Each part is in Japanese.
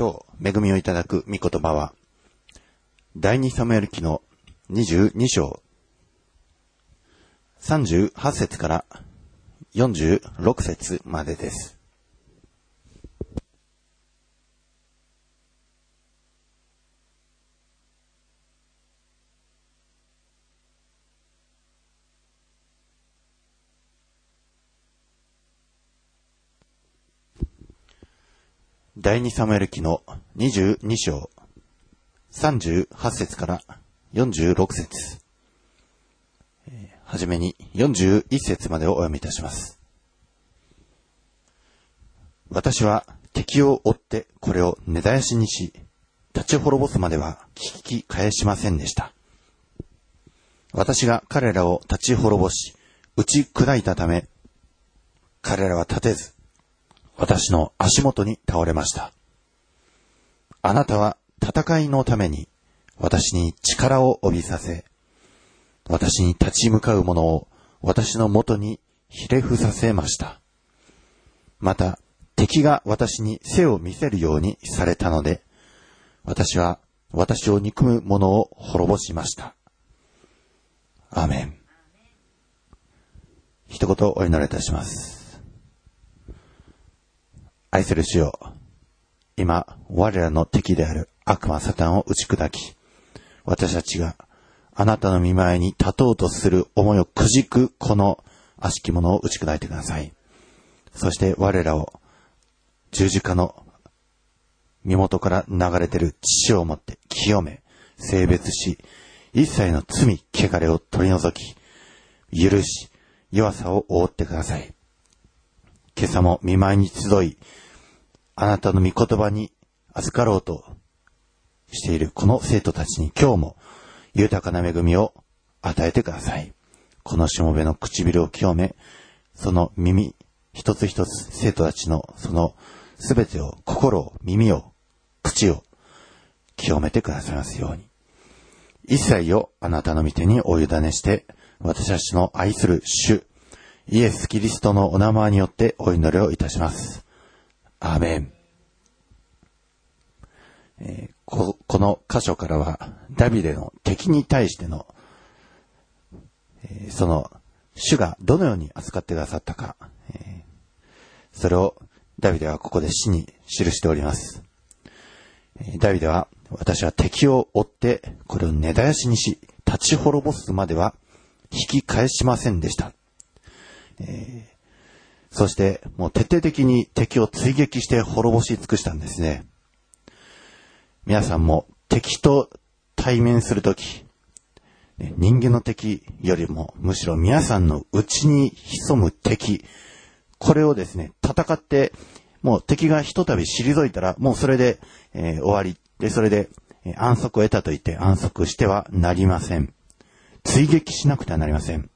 今日恵みをいただく御言葉は、第二サムエル記の22章、38節から46節までです。第二サムエル記の22章、38節から46節。はじめに41節までをお読みいたします。私は敵を追ってこれを根絶やしにし、立ち滅ぼすまでは聞き返しませんでした。私が彼らを立ち滅ぼし、打ち砕いたため、彼らは立てず、私の足元に倒れました。あなたは戦いのために私に力を帯びさせ、私に立ち向かう者を私の元にひれ伏させました。また、敵が私に背を見せるようにされたので、私は私を憎む者を滅ぼしました。アメン。一言お祈りいたします。愛する主よ、今、我らの敵である悪魔サタンを打ち砕き、私たちがあなたの見前に立とうとする思いをくじくこの悪しき者を打ち砕いてください。そして我らを十字架の身元から流れてる血をもって清め、性別し、一切の罪、汚れを取り除き、許し、弱さを覆ってください。今朝も見舞いに集い、あなたの御言葉に預かろうとしているこの生徒たちに今日も豊かな恵みを与えてください。このしもべの唇を清め、その耳、一つ一つ生徒たちのそのすべてを、心を、耳を、口を清めてくださいますように。一切をあなたの御手にお委ねして、私たちの愛する主、イエス・キリストのお名前によってお祈りをいたします。アーメン。えーここの箇所からは、ダビデの敵に対しての、えーその、主がどのように扱ってくださったか、えーそれをダビデはここで詩に記しております。えダビデは、私は敵を追って、これを根絶やしにし、立ち滅ぼすまでは引き返しませんでした。えそして、もう徹底的に敵を追撃して滅ぼし尽くしたんですね。皆さんも敵と対面するとき、人間の敵よりもむしろ皆さんの内に潜む敵、これをですね、戦って、もう敵がひとたび退いたら、もうそれで、えー終わり。で、それで、えー安息を得たと言って安息してはなりません。追撃しなくてはなりません。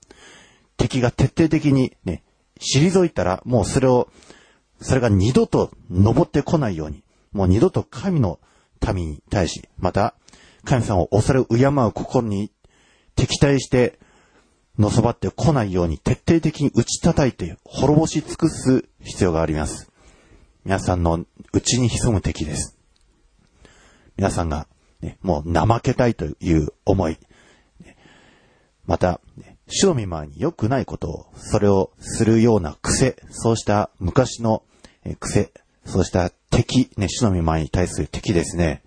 敵が徹底的にね、退いたら、もうそれを、それが二度と登ってこないように、もう二度と神の民に対し、また、神様を恐れ敬う心に敵対して、のそばってこないように徹底的に打ち叩いて滅ぼし尽くす必要があります。皆さんの内に潜む敵です。皆さんが、ね、もう怠けたいという思い、また、ね主の御前に良くないことを、それをするような癖、そうした昔の癖、そうした敵、ね、主の御前に対する敵ですね。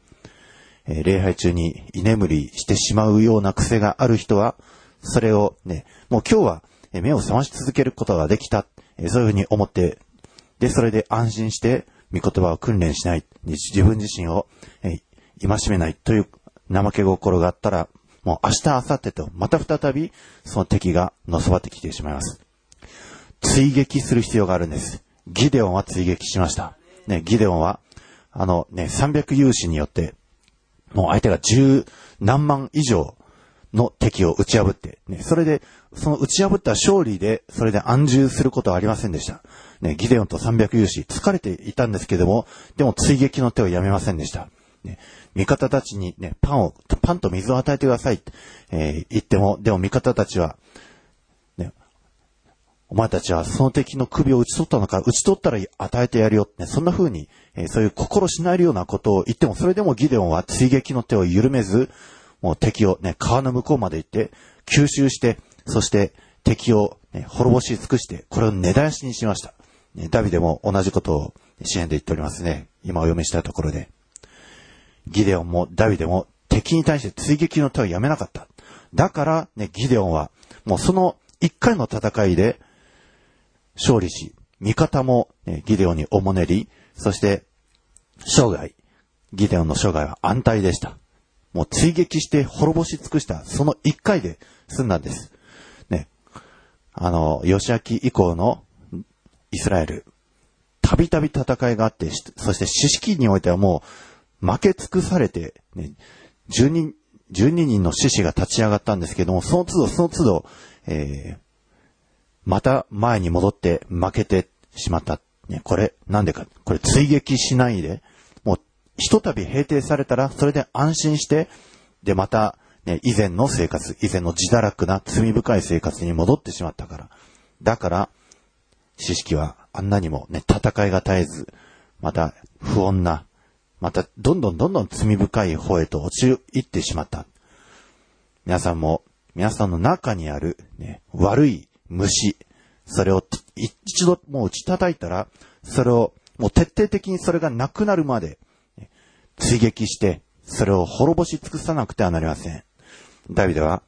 え礼拝中に居眠りしてしまうような癖がある人は、それをね、もう今日は目を覚まし続けることができた、えそういうふうに思って、で、それで安心して、御言葉を訓練しない、自分自身を、えー戒めないという怠け心があったら、もう明日、明後日と、また再び、その敵がのそばってきてしまいます。追撃する必要があるんです。ギデオンは追撃しました。ね、ギデオンは、あのね、300勇士によって、もう相手が十何万以上の敵を打ち破って、ね、それで、その打ち破った勝利で、それで安住することはありませんでした。ね、ギデオンと300勇士、疲れていたんですけども、でも追撃の手をやめませんでした。ね、味方たちにね、パンを、パンと水を与えてくださいって、えー言っても、でも味方たちは、ね、お前たちはその敵の首を打ち取ったのか、打ち取ったら与えてやるよって、ね、そんな風に、えー、そういう心しないようなことを言っても、それでもギデオンは追撃の手を緩めず、もう敵をね、川の向こうまで行って、吸収して、そして敵を、ね、滅ぼし尽くして、これを根絶やしにしました。ダビデも同じことを支援で言っておりますね。今お読みしたところで。ギデオンもダビデも敵に対して追撃の手をやめなかった。だから、ね、ギデオンは、もうその一回の戦いで、勝利し、味方も、ね、ギデオンにおもねり、そして、生涯、ギデオンの生涯は安泰でした。もう追撃して滅ぼし尽くした、その一回で済んだんです。ね。あの、吉明以降のイスラエル、たびたび戦いがあって、そして四式においてはもう負け尽くされて、ね、12人、12人の獅子が立ち上がったんですけども、その都度その都度、えー、また前に戻って負けてしまった。ね、これ、なんでか。これ追撃しないで、もう、ひとたび平定されたら、それで安心して、で、また、ね、以前の生活、以前の自堕落な罪深い生活に戻ってしまったから。だから、知識はあんなにもね、戦いが絶えず、また不穏な、またどんどんどんどん罪深い方へと陥ってしまった。皆さんも、皆さんの中にある、ね、悪い虫、それを一度もう打ち叩いたら、それをもう徹底的にそれがなくなるまで、追撃して、それを滅ぼし尽くさなくてはなりません。ダビデは、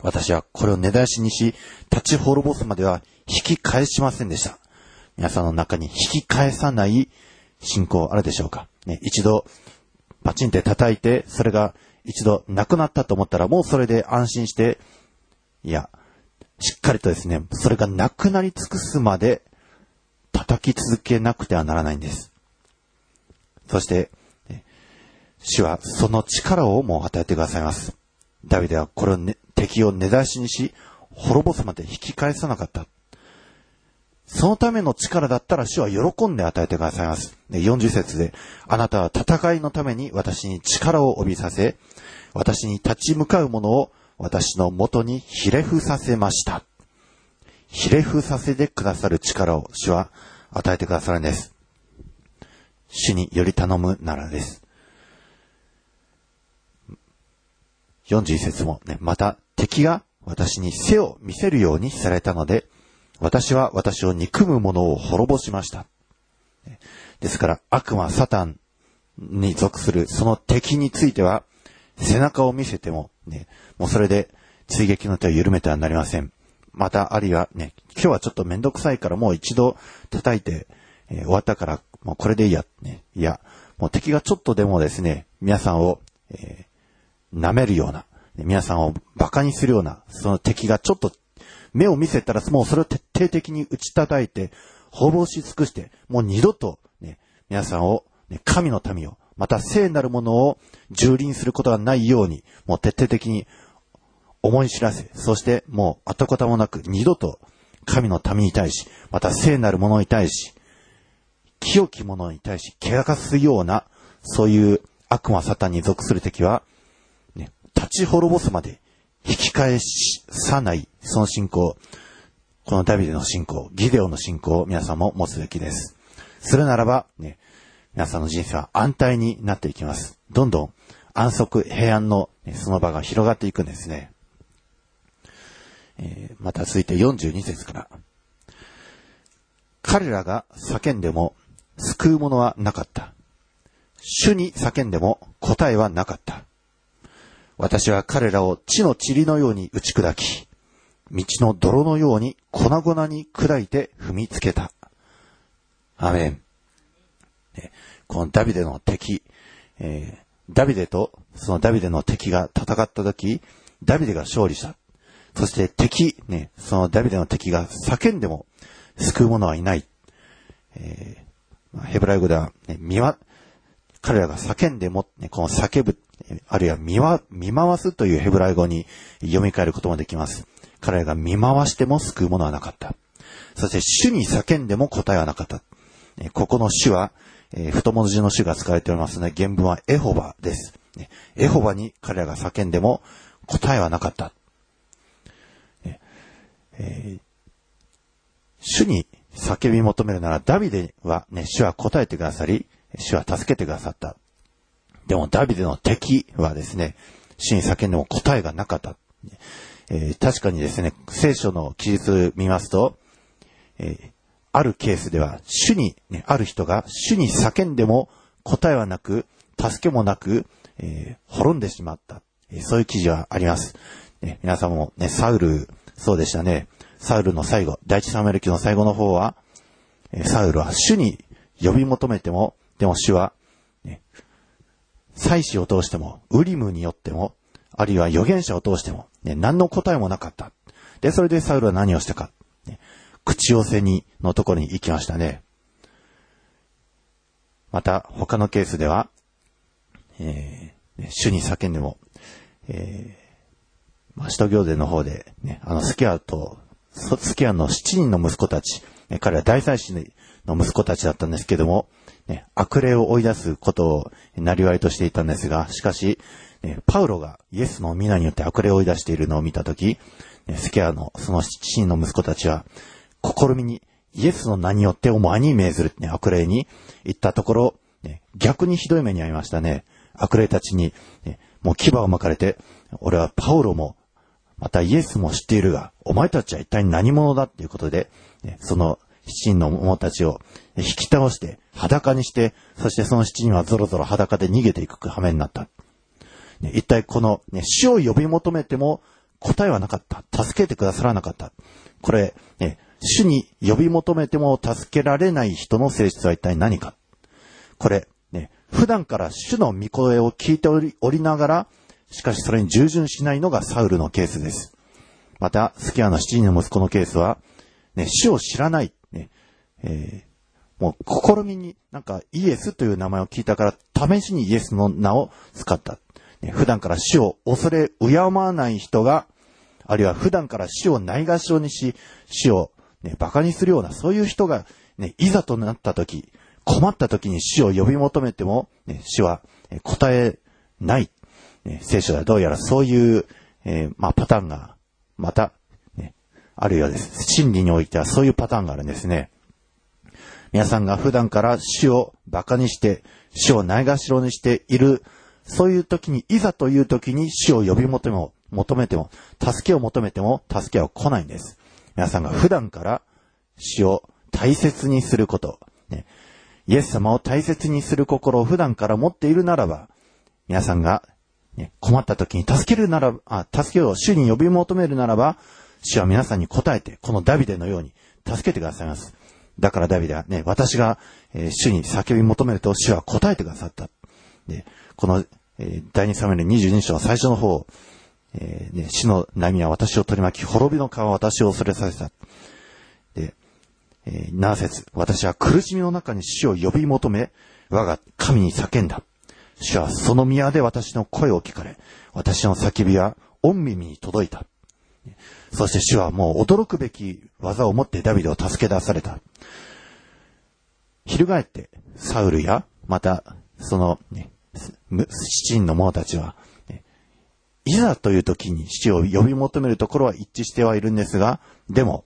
私はこれを根絶やしにし、立ち滅ぼすまでは引き返しませんでした。皆さんの中に引き返さない信仰あるでしょうか？ね、一度、パチンって叩いて、それが一度なくなったと思ったら、もうそれで安心して、いや、しっかりとですね、それがなくなり尽くすまで叩き続けなくてはならないんです。そして、主はその力をもう与えてくださいます。ダビデはこれを、ね、敵を根絶しにし、滅ぼすまで引き返さなかった。そのための力だったら主は喜んで与えてくださいます。40節で、あなたは戦いのために私に力を帯びさせ、私に立ち向かう者を私のもとにひれ伏させました。ひれ伏させてくださる力を主は与えてくださるんです。主により頼むならです。41節もね、また敵が私に背を見せるようにされたので、私は私を憎む者を滅ぼしました。ですから悪魔サタンに属するその敵については、背中を見せても、ね、もうそれで追撃の手を緩めてはなりません。また、あるいはね、今日はちょっとめんどくさいからもう一度叩いて、えー、終わったから、もうこれでいいや、ね。いや、もう敵がちょっとでもですね、皆さんを、えー、舐めるような、皆さんを馬鹿にするような、その敵がちょっと目を見せたら、もうそれを徹底的に打ち叩いて、滅ぼし尽くして、もう二度と、ね、皆さんを、ね、神の民を、また聖なるものを蹂躙することがないように、もう徹底的に思い知らせ、そしてもう跡形もなく二度と神の民に対し、また聖なるものに対し、清き者に対し、怪我すような、そういう悪魔サタンに属する敵は、ね、立ち滅ぼすまで引き返さない、その信仰、このダビデの信仰、ギデオの信仰を皆さんも持つべきです。するならば、ね、皆さんの人生は安泰になっていきます。どんどん安息、平安の、ね、その場が広がっていくんですね。えー、また続いて42節から。彼らが叫んでも救うものはなかった。主に叫んでも答えはなかった。私は彼らを地の塵のように打ち砕き、道の泥のように粉々に砕いて踏みつけた。アメン。このダビデの敵、えー、ダビデとそのダビデの敵が戦った時、ダビデが勝利した。そして敵、ね、そのダビデの敵が叫んでも救う者はいない。えー、ヘブライ語では、ね、見わ、彼らが叫んでも、ね、この叫ぶ、あるいは見わ、見回すというヘブライ語に読み替えることもできます。彼らが見回しても救うものはなかった。そして主に叫んでも答えはなかった。ここの主は、え、太文字の主が使われておりますので、原文はエホバです。エホバに彼らが叫んでも答えはなかった。えー、主に叫び求めるならダビデはね、主は答えてくださり、主は助けてくださった。でもダビデの敵はですね、主に叫んでも答えがなかった。えー、確かにですね、聖書の記述見ますと、えー、あるケースでは、主に、ね、ある人が主に叫んでも答えはなく、助けもなく、えー、滅んでしまった。えそういう記事はあります。ね、皆さんもね、サウル、そうでしたね。サウルの最後、第一サムエル記の最後の方は、サウルは主に呼び求めても、でも主は、ね、祭司を通しても、ウリムによっても、あるいは預言者を通しても、ね、何の答えもなかった。で、それでサウルは何をしたか。ね、口寄せに、のところに行きましたね。また、他のケースでは、えー、主に叫んでも、えー、まあ、使徒行伝の方で、ね、あの、スキアと、スキアの7人の息子たち、ね、彼は大祭司の息子たちだったんですけども、ね、悪霊を追い出すことをなりわいとしていたんですが、しかし、ね、パウロがイエスの皆によって悪霊を追い出しているのを見たとき、ね、スキアのその7人の息子たちは、試みにイエスの名によってお前に命ずる、ね、悪霊に言ったところ、ね、逆にひどい目に遭いましたね。悪霊たちに、ね、もう牙を巻かれて、俺はパウロも、またイエスも知っているが、お前たちは一体何者だっていうことで、ね、その七人の者たちを引き倒して、裸にして、そしてその七人はゾロゾロ裸で逃げていく羽目になった。ね、一体この、ね、死を呼び求めても答えはなかった。助けてくださらなかった。これ、ね、主に呼び求めても助けられない人の性質は一体何か。これ、ね、普段から主の御声を聞いておりおりながら、しかしそれに従順しないのがサウルのケースです。また、スキアの七人の息子のケースは、ね、主を知らない、ね、えー、もう試みになんかイエスという名前を聞いたから試しにイエスの名を使った。ね、普段から死を恐れ敬わない人が、あるいは普段から死をないがしろにし、死を、ね、馬鹿にするような、そういう人が、ね、いざとなった時、困った時に死を呼び求めても、ね、死は答えない。ね、聖書ではどうやらそういう、えー、まあ、パターンが、また、ね、あるようです。真理においてはそういうパターンがあるんですね。皆さんが普段から死を馬鹿にして、死をないがしろにしているそういう時に、いざという時に死を呼び求めも、求めても、助けを求めても、助けは来ないんです。皆さんが普段から死を大切にすること、ね、イエス様を大切にする心を普段から持っているならば、皆さんが、ね、困った時に助けるならば、あ、助けを主に呼び求めるならば、主は皆さんに答えて、このダビデのように助けてくださいます。だからダビデはね、私が、えー、主に叫び求めると主は答えてくださった。で、この、えー、第二サムエル22章の最初の方、えー、ね、死の波は私を取り巻き、滅びの川は私を恐れさせた。で、えー、7節私は苦しみの中に死を呼び求め、我が神に叫んだ。主はその宮で私の声を聞かれ、私の叫びは御耳に届いた。そして主はもう驚くべき技を持ってダビデを助け出された。翻って、サウルや、また、その、ね、七人の者たちは、いざという時に死を呼び求めるところは一致してはいるんですが、でも、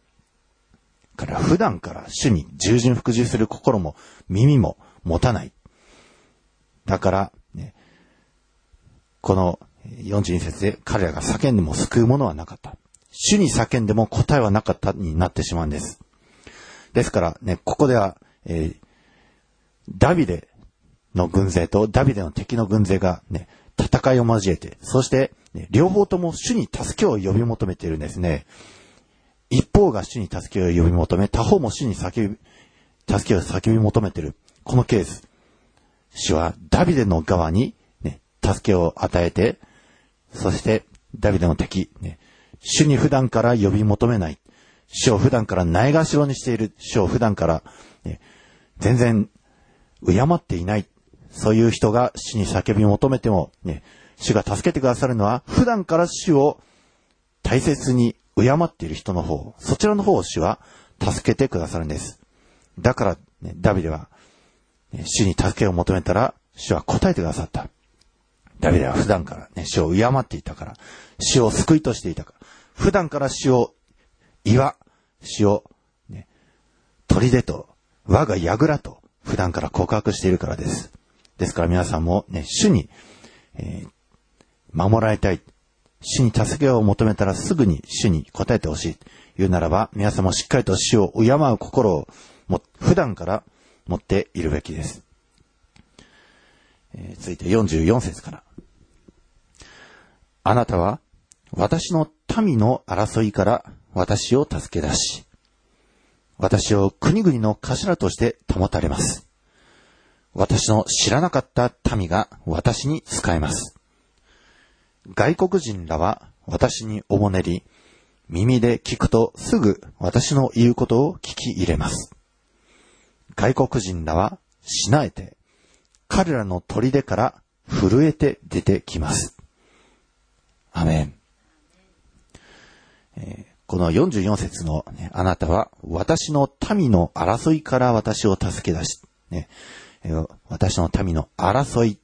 から普段から主に従順服従する心も耳も持たない。だから、ね、この42節で彼らが叫んでも救うものはなかった。主に叫んでも答えはなかったになってしまうんです。ですからね、ここでは、えー、ダビデの軍勢とダビデの敵の軍勢がね、戦いを交えて、そして、ね、両方とも主に助けを呼び求めているんですね。一方が主に助けを呼び求め、他方も主に叫び、助けを叫び求めている。このケース。主はダビデの側に、ね、助けを与えて、そしてダビデの敵、ね、主に普段から呼び求めない。主を普段からないがしろにしている。主を普段から、ね、全然敬っていない。そういう人が死に叫び求めても、ね、主が助けてくださるのは、普段から主を大切に敬っている人の方、そちらの方を主は助けてくださるんです。だから、ね、ダビデは、ね、主に助けを求めたら、主は答えてくださった。ダビデは普段からね、主を敬っていたから、主を救いとしていたから、普段から主を岩、主を、ね、砦と我が櫓と普段から告白しているからです。ですから皆さんもね、主に、えー守られたい。主に助けを求めたらすぐに主に答えてほしい。言うならば、皆さんもしっかりと主を敬う心をも普段から持っているべきです。えー続いて44節から。あなたは私の民の争いから私を助け出し、私を国々の頭として保たれます。私の知らなかった民が私に仕えます。外国人らは私におもねり、耳で聞くとすぐ私の言うことを聞き入れます。外国人らはしなえて、彼らの砦から震えて出てきます。アメン。えこの44節の、ね、あなたは私の民の争いから私を助け出し、ねえ私の民の争い、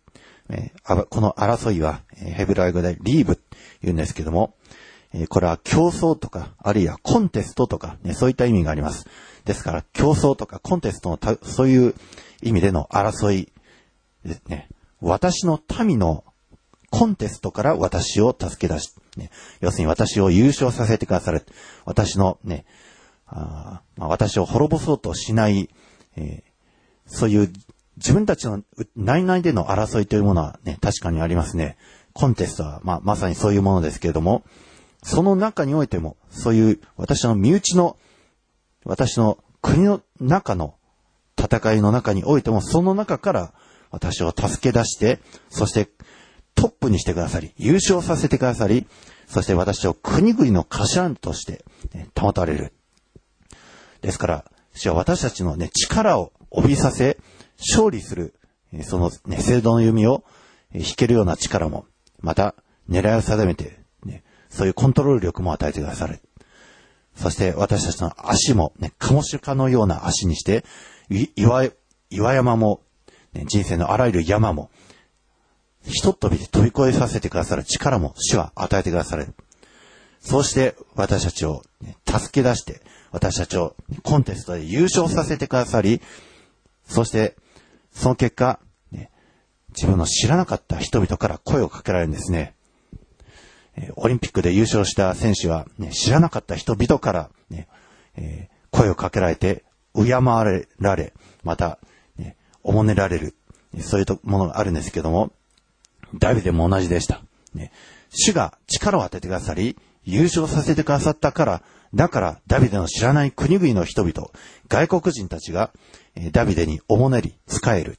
えこの争いは、えヘブライ語でリーブって言うんですけども、えこれは競争とか、あるいはコンテストとか、ね、そういった意味があります。ですから、競争とかコンテストのた、そういう意味での争いですね。私の民のコンテストから私を助け出し、ね、要するに私を優勝させてくださる。私のね、あまあ、私を滅ぼそうとしない、えーそういう自分たちの内々での争いというものはね、確かにありますね。コンテストは、まあ、まさにそういうものですけれども、その中においても、そういう私の身内の、私の国の中の戦いの中においても、その中から私を助け出して、そしてトップにしてくださり、優勝させてくださり、そして私を国々の頭として、ね保たれる。ですから、主は私たちのね、力を帯びさせ、勝利する、そのね、聖堂の弓を引けるような力も、また、狙いを定めて、ね、そういうコントロール力も与えてくださる。そして私たちの足もね、カモシカのような足にして、岩岩山も、ね、人生のあらゆる山も、ひとっ飛びで飛び越えさせてくださる力も主は与えてくださる。そうして私たちを、助け出して、私たちをコンテストで優勝させてくださり、そして、その結果、自分の知らなかった人々から声をかけられるんですね。オリンピックで優勝した選手は、ね、知らなかった人々から、ねえー声をかけられて、敬われられ、また、ね、おもねられる、そういうものがあるんですけども、ダビデも同じでした。ね、主が力を与えてくださり、優勝させてくださったから、だからダビデの知らない国々の人々、外国人たちが、えダビデにおもねり、仕える。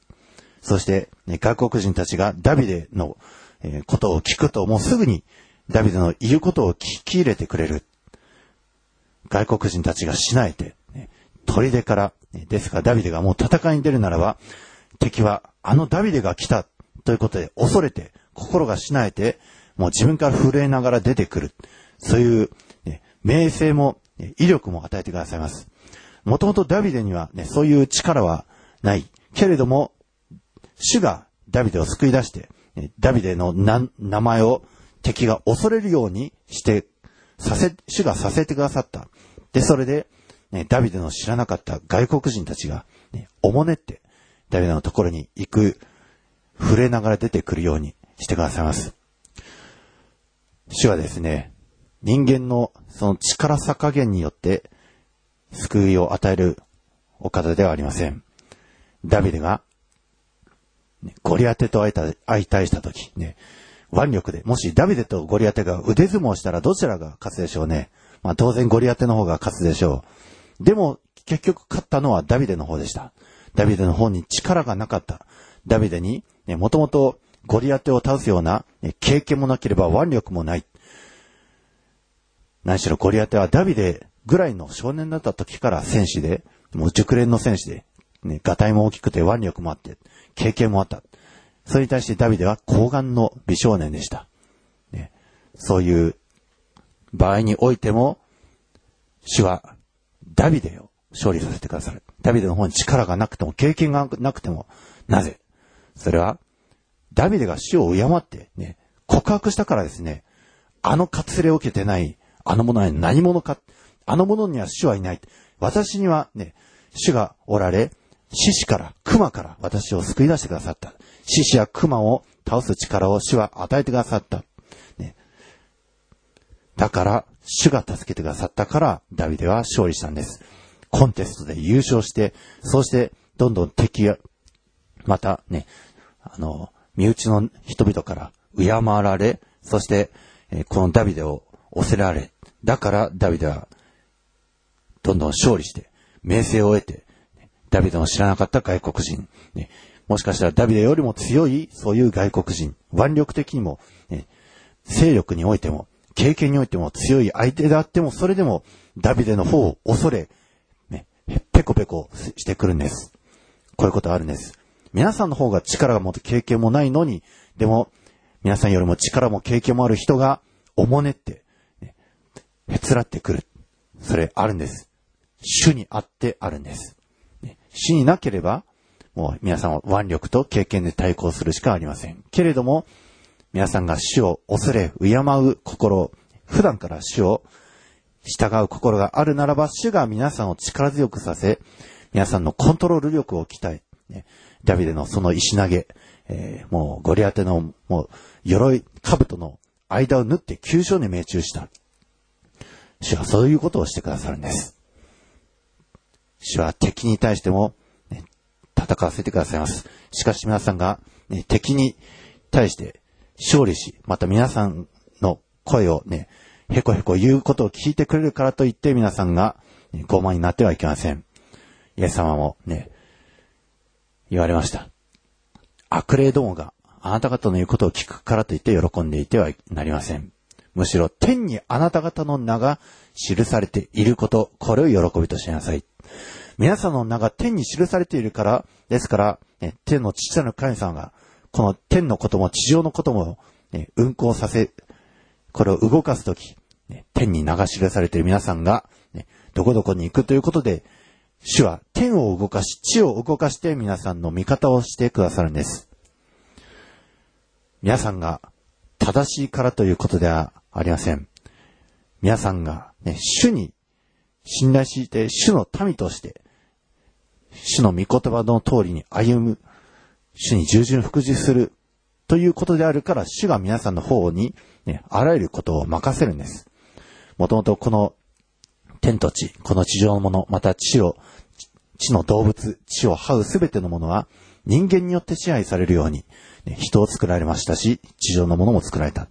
そして、ね、外国人たちがダビデの、えことを聞くと、もうすぐにダビデの言うことを聞き入れてくれる。外国人たちがしなえて、ね、砦から、ですからダビデがもう戦いに出るならば、敵はあのダビデが来たということで恐れて、心がしなえて、もう自分から震えながら出てくる。そういう、ね、名声も、ね威力も与えてくださいます。もともとダビデにはね、そういう力はない。けれども、主がダビデを救い出して、ねダビデの名前を敵が恐れるようにして、させ、主がさせてくださった。で、それで、ね、ダビデの知らなかった外国人たちが、ね、おもねって、ダビデのところに行く、触れながら出てくるようにしてくださいます。主はですね、人間のその力さ加減によって救いを与えるお方ではありません。ダビデが、ゴリアテと相対相対したとき、ね、腕力で、もしダビデとゴリアテが腕相撲したらどちらが勝つでしょうね。まあ当然ゴリアテの方が勝つでしょう。でも結局勝ったのはダビデの方でした。ダビデの方に力がなかった。ダビデに、もともとゴリアテを倒すような、経験もなければ腕力もない。何しろゴリアテはダビデぐらいの少年だった時から戦士で、もう熟練の戦士で、ね、ガタイも大きくて腕力もあって、経験もあった。それに対してダビデは高顔の美少年でした。ね、そういう場合においても、主はダビデを勝利させてくださる。ダビデの方に力がなくても、経験がなくても、なぜそれは、ダビデが主を敬ってね、告白したからですね、あの割礼を受けてない、あの者は何者か、あの者には主はいない。私にはね、主がおられ、獅子から、熊から私を救い出してくださった。獅子や熊を倒す力を主は与えてくださった。ね、だから、主が助けてくださったから、ダビデは勝利したんです。コンテストで優勝して、そして、どんどん敵が、またね、あの、身内の人々から敬られ、そして、えこのダビデを押せられ、だからダビデは、どんどん勝利して、名声を得て、ダビデの知らなかった外国人、ね、もしかしたらダビデよりも強い、そういう外国人、腕力的にも、ね、勢力においても、経験においても強い相手であっても、それでもダビデの方を恐れ、ね、ペコペコしてくるんです。こういうことあるんです。皆さんの方が力が持って経験もないのに、でも、皆さんよりも力も経験もある人が、おもねって、ね、へつらってくる。それあるんです。主にあってあるんです。ね、主になければ、もう皆さんは腕力と経験で対抗するしかありません。けれども、皆さんが主を恐れ、敬う心、普段から主を従う心があるならば、主が皆さんを力強くさせ、皆さんのコントロール力を鍛え、ね、ダビデのその石投げ、えー、もうゴリアテの、もう、鎧、兜の間を縫って急所に命中した。主はそういうことをしてくださるんです。主は敵に対しても、ね、戦わせてくださいます。しかし皆さんが、ね、敵に対して勝利し、また皆さんの声をね、へこへこ言うことを聞いてくれるからといって皆さんが、傲慢になってはいけません。イエス様もね、言われました。悪霊どもがあなた方の言うことを聞くからといって喜んでいてはなりません。むしろ天にあなた方の名が記されていること、これを喜びとしなさい。皆さんの名が天に記されているから、ですから、ね、天の父なる神様が、この天のことも地上のことも、ね、運行させ、これを動かすとき、ね、天に名が記されている皆さんが、ね、どこどこに行くということで、主は天を動かし、地を動かして皆さんの味方をしてくださるんです。皆さんが正しいからということではありません。皆さんが、ね、主に信頼して、主の民として、主の御言葉の通りに歩む、主に従順服従するということであるから、主が皆さんの方に、ね、あらゆることを任せるんです。もともとこの天と地、この地上のもの、また地を、地の動物、地を這うすべてのものは、人間によって支配されるように、人を作られましたし、地上のものも作られた。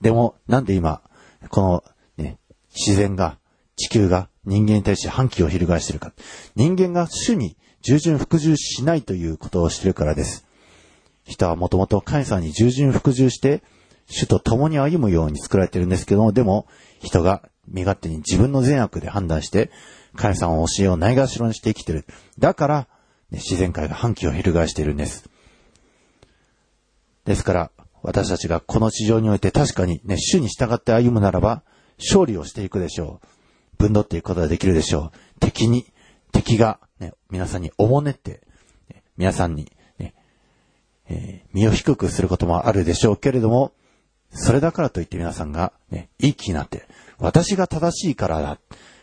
でも、なんで今、この、ね、自然が、地球が人間に対して反旗を翻しているか。人間が主に従順服従しないということをしているからです。人はもともと神様に従順服従して、主と共に歩むように作られているんですけども、でも、人が身勝手に自分の善悪で判断して、神様の教えをないがしろにして生きてる。だから、ね、自然界が反旗を翻しているんです。ですから、私たちがこの地上において確かにね、主に従って歩むならば、勝利をしていくでしょう。分取っていくことができるでしょう。敵に、敵が、ね、皆さんにおもねって、ね、皆さんに、ね、えー、身を低くすることもあるでしょうけれども、それだからといって皆さんが、ね、いい気になって、私が正しいからだ。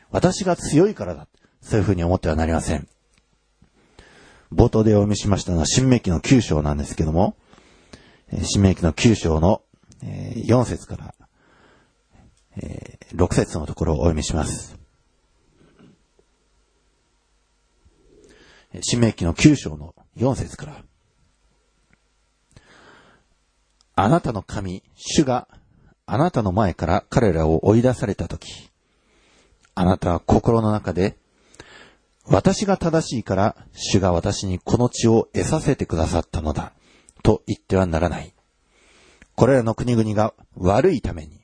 私が強いからだ。そういうふうに思ってはなりません。冒頭でお読みしましたのは、新明記の9章なんですけども、新明記の9章の4節から6節のところをお読みします。新明記の9章の4節から。あなたの神、主があなたの前から彼らを追い出されたとき、あなたは心の中で、私が正しいから、主が私にこの地を得させてくださったのだ、と言ってはならない。これらの国々が悪いために、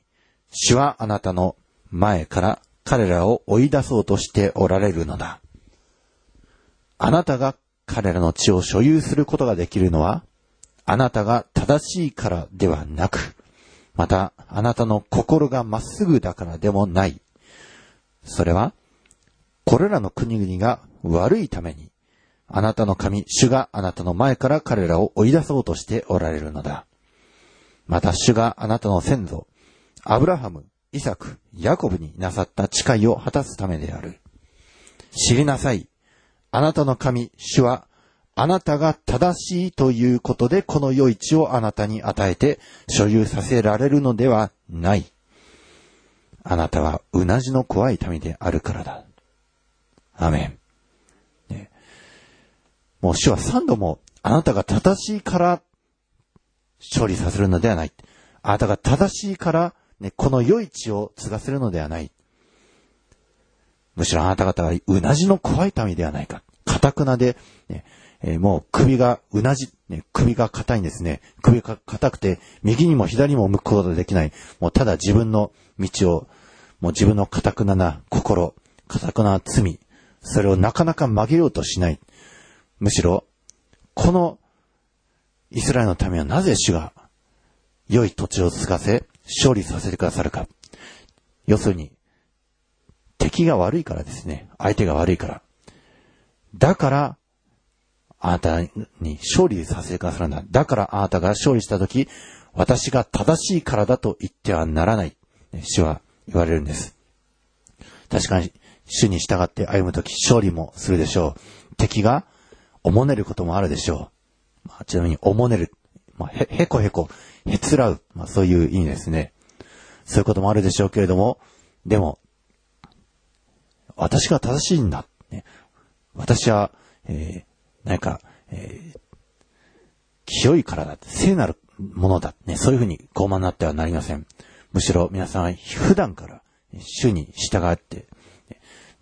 主はあなたの前から彼らを追い出そうとしておられるのだ。あなたが彼らの地を所有することができるのは、あなたが正しいからではなく、またあなたの心がまっすぐだからでもない。それは、これらの国々が悪いために、あなたの神、主があなたの前から彼らを追い出そうとしておられるのだ。また主があなたの先祖、アブラハム、イサク、ヤコブになさった誓いを果たすためである。知りなさい。あなたの神、主は、あなたが正しいということで、この余地をあなたに与えて、所有させられるのではない。あなたはうなじの怖い民であるからだ。アメン。ね、もう主は三度も、あなたが正しいから勝利させるのではない。あなたが正しいから、ね、この良い地を継がせるのではない。むしろあなた方はうなじの怖い民ではないか。堅くなで、ねえー、もう首がうなじ、ね、首が硬いんですね。首が硬くて、右にも左にも向くことができない。もうただ自分の道を、もう自分の堅くなな心、堅くな罪、それをなかなか曲げようとしない。むしろ、このイスラエルのためはなぜ主が良い土地を継がせ、勝利させてくださるか。要するに、敵が悪いからですね。相手が悪いから。だから、あなたに勝利させてくださるんだ。だからあなたが勝利したとき、私が正しいからだと言ってはならない。主は言われるんです。確かに、主に従って歩むとき、勝利もするでしょう。敵が、おもねることもあるでしょう。まあ、ちなみに、おもねる。まあ、へ、へこへこ、へつらう。まあ、そういう意味ですね。そういうこともあるでしょうけれども、でも、私が正しいんだ。ね、私は、えー、何か、えー、清いからだ。聖なるものだ。ね、そういうふうに傲慢になってはなりません。むしろ皆さんは普段から主に従って、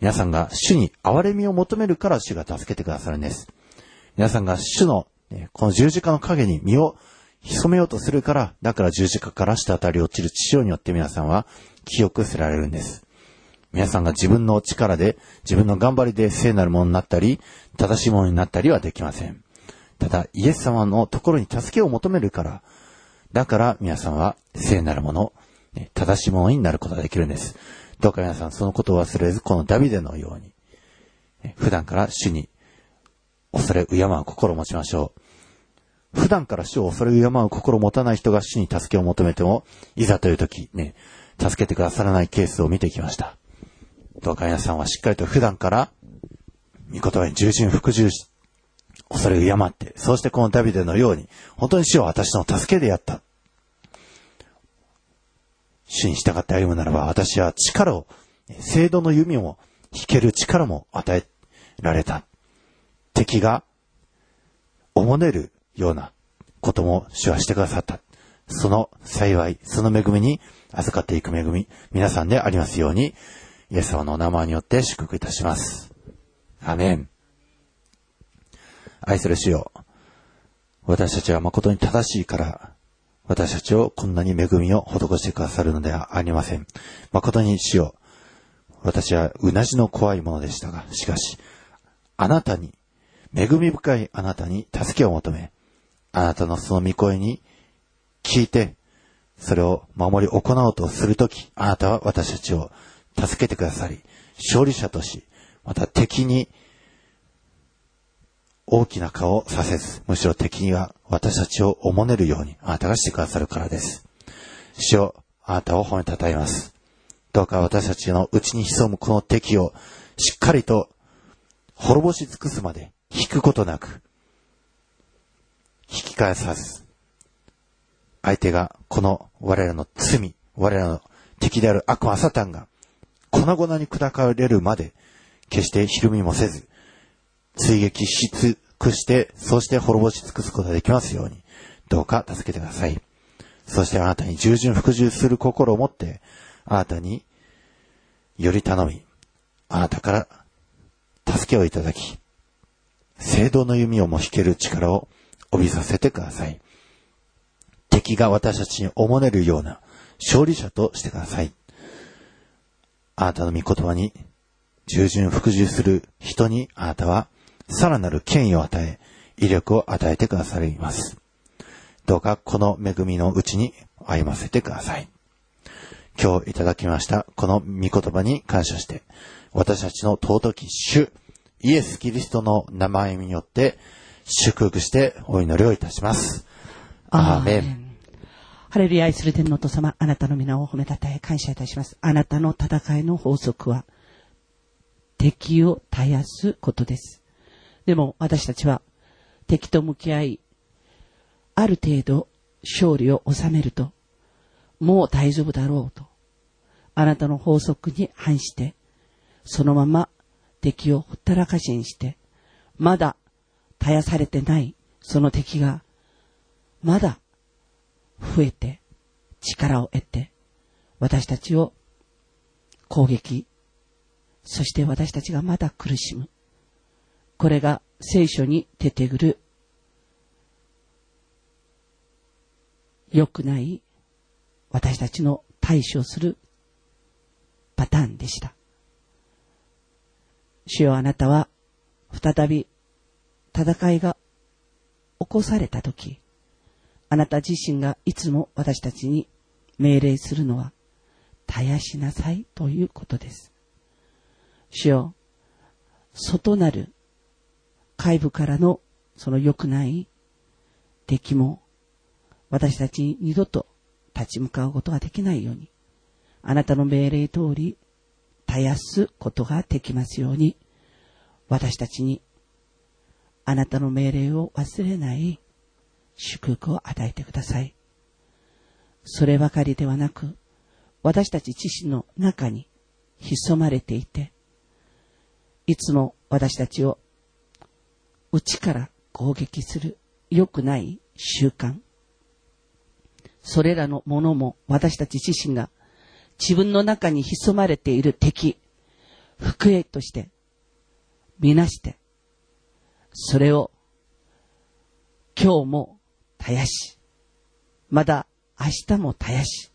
皆さんが主に憐れみを求めるから主が助けてくださるんです。皆さんが主の、この十字架の影に身を潜めようとするから、だから十字架から下たり落ちる血潮によって皆さんは清くせられるんです。皆さんが自分の力で、自分の頑張りで聖なるものになったり、正しいものになったりはできません。ただ、イエス様のところに助けを求めるから、だから皆さんは聖なるもの、正しいものになることができるんです。どうか皆さんそのことを忘れず、このダビデのように、普段から主に恐れ敬う心を持ちましょう。普段から主を恐れ敬う心を持たない人が主に助けを求めても、いざという時、ね、助けてくださらないケースを見てきました。どうか皆さんはしっかりと普段から、御言葉に従順服従し、恐れを敬って、そしてこのダビデのように、本当に主は私の助けでやった。主に従って歩むならば、私は力を、聖堂の弓を引ける力も与えられた。敵が、おもねるようなことも主はしてくださった。その幸い、その恵みに預かっていく恵み、皆さんでありますように、イエス様の名前によって祝福いたします。アメン。愛する主よ。私たちは誠に正しいから、私たちをこんなに恵みを施してくださるのではありません。誠に主よ。私はうなじの怖いものでしたが、しかし、あなたに、恵み深いあなたに助けを求め、あなたのその御声に聞いて、それを守り行おうとするとき、あなたは私たちを助けてくださり、勝利者とし、また敵に大きな顔をさせず、むしろ敵には私たちをおもねるようにあなたがしてくださるからです。主をあなたを褒めたたえます。どうか私たちの内に潜むこの敵をしっかりと滅ぼし尽くすまで引くことなく、引き返さず、相手がこの我らの罪、我らの敵である悪魔サタンが粉々に砕かれるまで、決してひるみもせず、追撃し尽くして、そして滅ぼし尽くすことができますように、どうか助けてください。そしてあなたに従順服従する心を持って、あなたにより頼み、あなたから助けをいただき、聖堂の弓をも引ける力を帯びさせてください。敵が私たちにおもねるような勝利者としてください。あなたの御言葉に従順服従する人にあなたはさらなる権威を与え、威力を与えてくださいます。どうかこの恵みのうちに歩ませてください。今日いただきましたこの御言葉に感謝して、私たちの尊き主、イエス・キリストの名前によって祝福してお祈りをいたします。アーメン。ハレルヤ愛する天皇と様、あなたの皆を褒めたたえ感謝いたします。あなたの戦いの法則は、敵を絶やすことです。でも私たちは敵と向き合い、ある程度勝利を収めると、もう大丈夫だろうと、あなたの法則に反して、そのまま敵をほったらかしにして、まだ絶やされてないその敵が、まだ増えて、力を得て、私たちを攻撃、そして私たちがまだ苦しむ。これが聖書に出てくる良くない私たちの対処するパターンでした。主よあなたは再び戦いが起こされたとき、あなた自身がいつも私たちに命令するのは、絶やしなさいということです。主よ、外なる外部からのその良くない敵も私たちに二度と立ち向かうことができないように、あなたの命令通り絶やすことができますように、私たちにあなたの命令を忘れない祝福を与えてください。そればかりではなく、私たち自身の中に潜まれていて、いつも私たちを内から攻撃する良くない習慣。それらのものも私たち自身が自分の中に潜まれている敵、福営としてみなして、それを今日も絶やし、まだ明日も絶やし、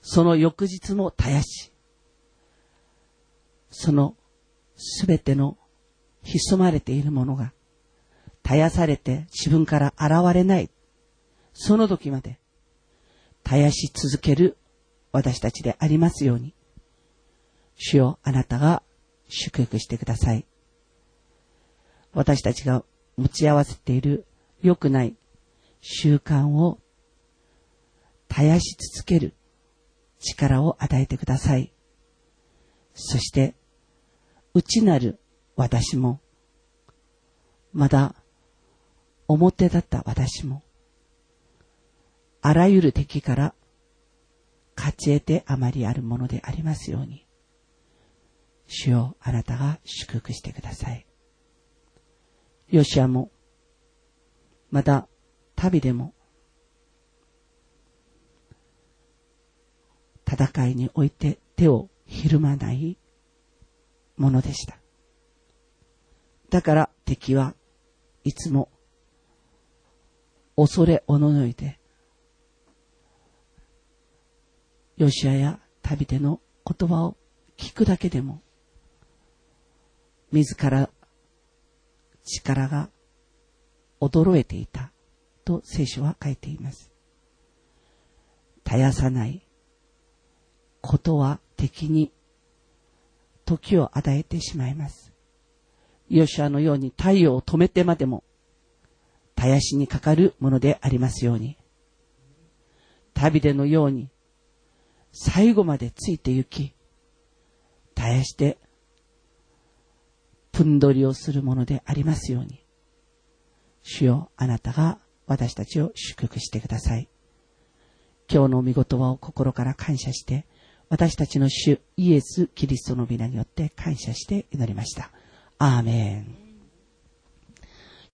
その翌日も絶やし、そのすべての潜まれているものが絶やされて自分から現れない、その時まで絶やし続ける私たちでありますように、主よあなたが祝福してください。私たちが持ち合わせている良くない習慣を絶やし続ける力を与えてください。そして、内なる私も、まだ表だった私も、あらゆる敵から勝ち得てあまりあるものでありますように、主よあなたが祝福してください。ヨシアも、また旅でも、戦いにおいて手をひるまないものでした。だから敵はいつも恐れおののいて、ヨシアや旅での言葉を聞くだけでも、自ら力が驚いていたと聖書は書いています。絶やさないことは敵に時を与えてしまいます。ヨシュアのように太陽を止めてまでも絶やしにかかるものでありますように、旅でのように最後までついて行き、絶やしてふんどりをするものでありますように、主よあなたが私たちを祝福してください。今日の御言葉を心から感謝して、私たちの主イエス・キリストの皆によって感謝して祈りました。アーメン。